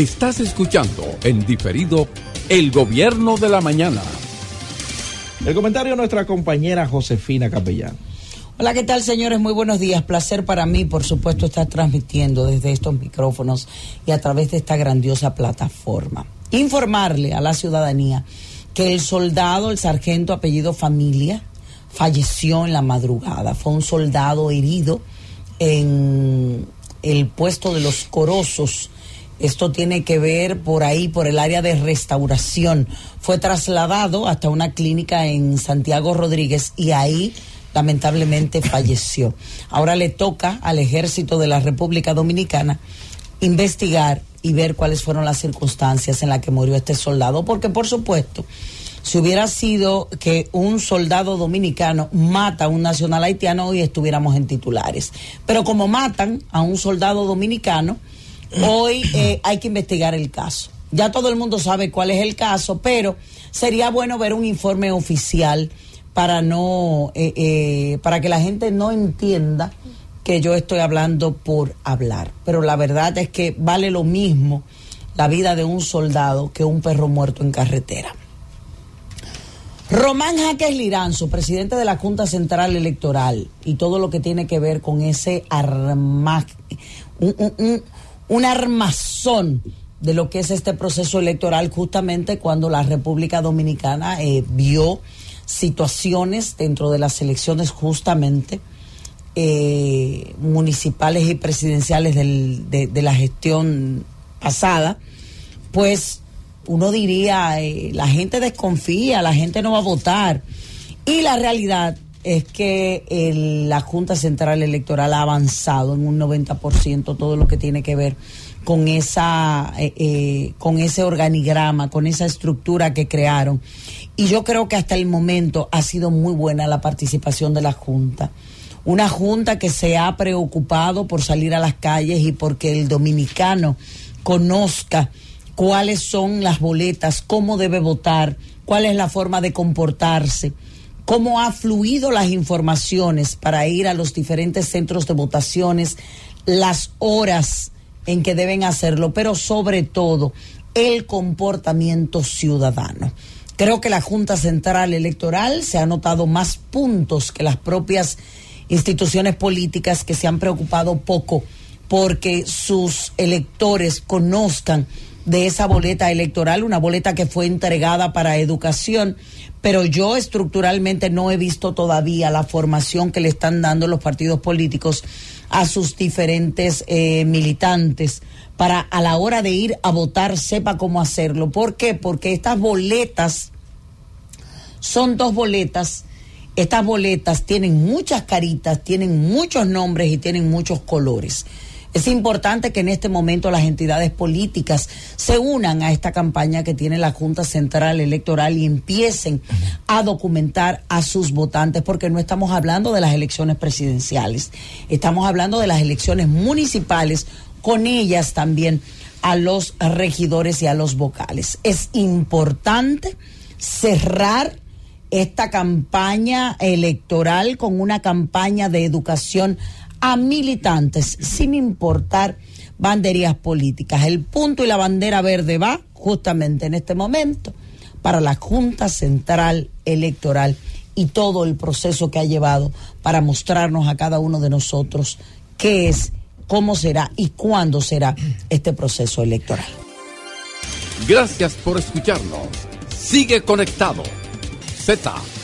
Estás escuchando en diferido El Gobierno de la Mañana. El comentario de nuestra compañera Josefina Capellán. Hola, ¿qué tal, señores? Muy buenos días. Placer para mí, por supuesto, estar transmitiendo desde estos micrófonos y a través de esta grandiosa plataforma. Informarle a la ciudadanía que el soldado, el sargento apellido familia, falleció en la madrugada. Fue un soldado herido en el puesto de los Corosos. Esto tiene que ver por ahí, por el área de restauración. Fue trasladado hasta una clínica en Santiago Rodríguez y ahí lamentablemente falleció. Ahora le toca al ejército de la República Dominicana investigar y ver cuáles fueron las circunstancias en las que murió este soldado, porque por supuesto, si hubiera sido que un soldado dominicano mata a un nacional haitiano, hoy estuviéramos en titulares. Pero como matan a un soldado dominicano, hoy eh, hay que investigar el caso. Ya todo el mundo sabe cuál es el caso, pero sería bueno ver un informe oficial para no, eh, eh, para que la gente no entienda que yo estoy hablando por hablar. Pero la verdad es que vale lo mismo la vida de un soldado que un perro muerto en carretera. Román Jaques Liranzo, presidente de la Junta Central Electoral, y todo lo que tiene que ver con ese arma, un, armazón de lo que es este proceso electoral, justamente cuando la República Dominicana eh, vio situaciones dentro de las elecciones justamente eh, municipales y presidenciales de, la gestión pasada, pues uno diría, eh, la gente desconfía, la gente no va a votar. Y la realidad es que la Junta Central Electoral ha avanzado en un 90% todo lo que tiene que ver con esa eh, con ese organigrama, con esa estructura que crearon y yo creo que hasta el momento ha sido muy buena la participación de la Junta. Una Junta que se ha preocupado por salir a las calles y porque el dominicano conozca cuáles son las boletas, cómo debe votar, cuál es la forma de comportarse, cómo ha fluido las informaciones para ir a los diferentes centros de votaciones, las horas en que deben hacerlo, pero sobre todo el comportamiento ciudadano. Creo que la Junta Central Electoral se ha notado más puntos que las propias instituciones políticas que se han preocupado poco porque sus electores conozcan de esa boleta electoral, una boleta que fue entregada para educación, pero yo estructuralmente no he visto todavía la formación que le están dando los partidos políticos a sus diferentes eh, militantes para a la hora de ir a votar sepa cómo hacerlo. ¿Por qué? Porque estas boletas son dos boletas. Estas boletas tienen muchas caritas, tienen muchos nombres y tienen muchos colores. Es importante que en este momento las entidades políticas se unan a esta campaña que tiene la Junta Central Electoral y empiecen a documentar a sus votantes, porque no estamos hablando de las elecciones presidenciales, estamos hablando de las elecciones municipales, con ellas también a los regidores y a los vocales. Es importante cerrar esta campaña electoral con una campaña de educación a militantes, sin importar banderías políticas. El punto y la bandera verde va justamente en este momento para la Junta Central Electoral y todo el proceso que ha llevado para mostrarnos a cada uno de nosotros qué es, cómo será y cuándo será este proceso electoral. Gracias por escucharnos. Sigue conectado. Zeta.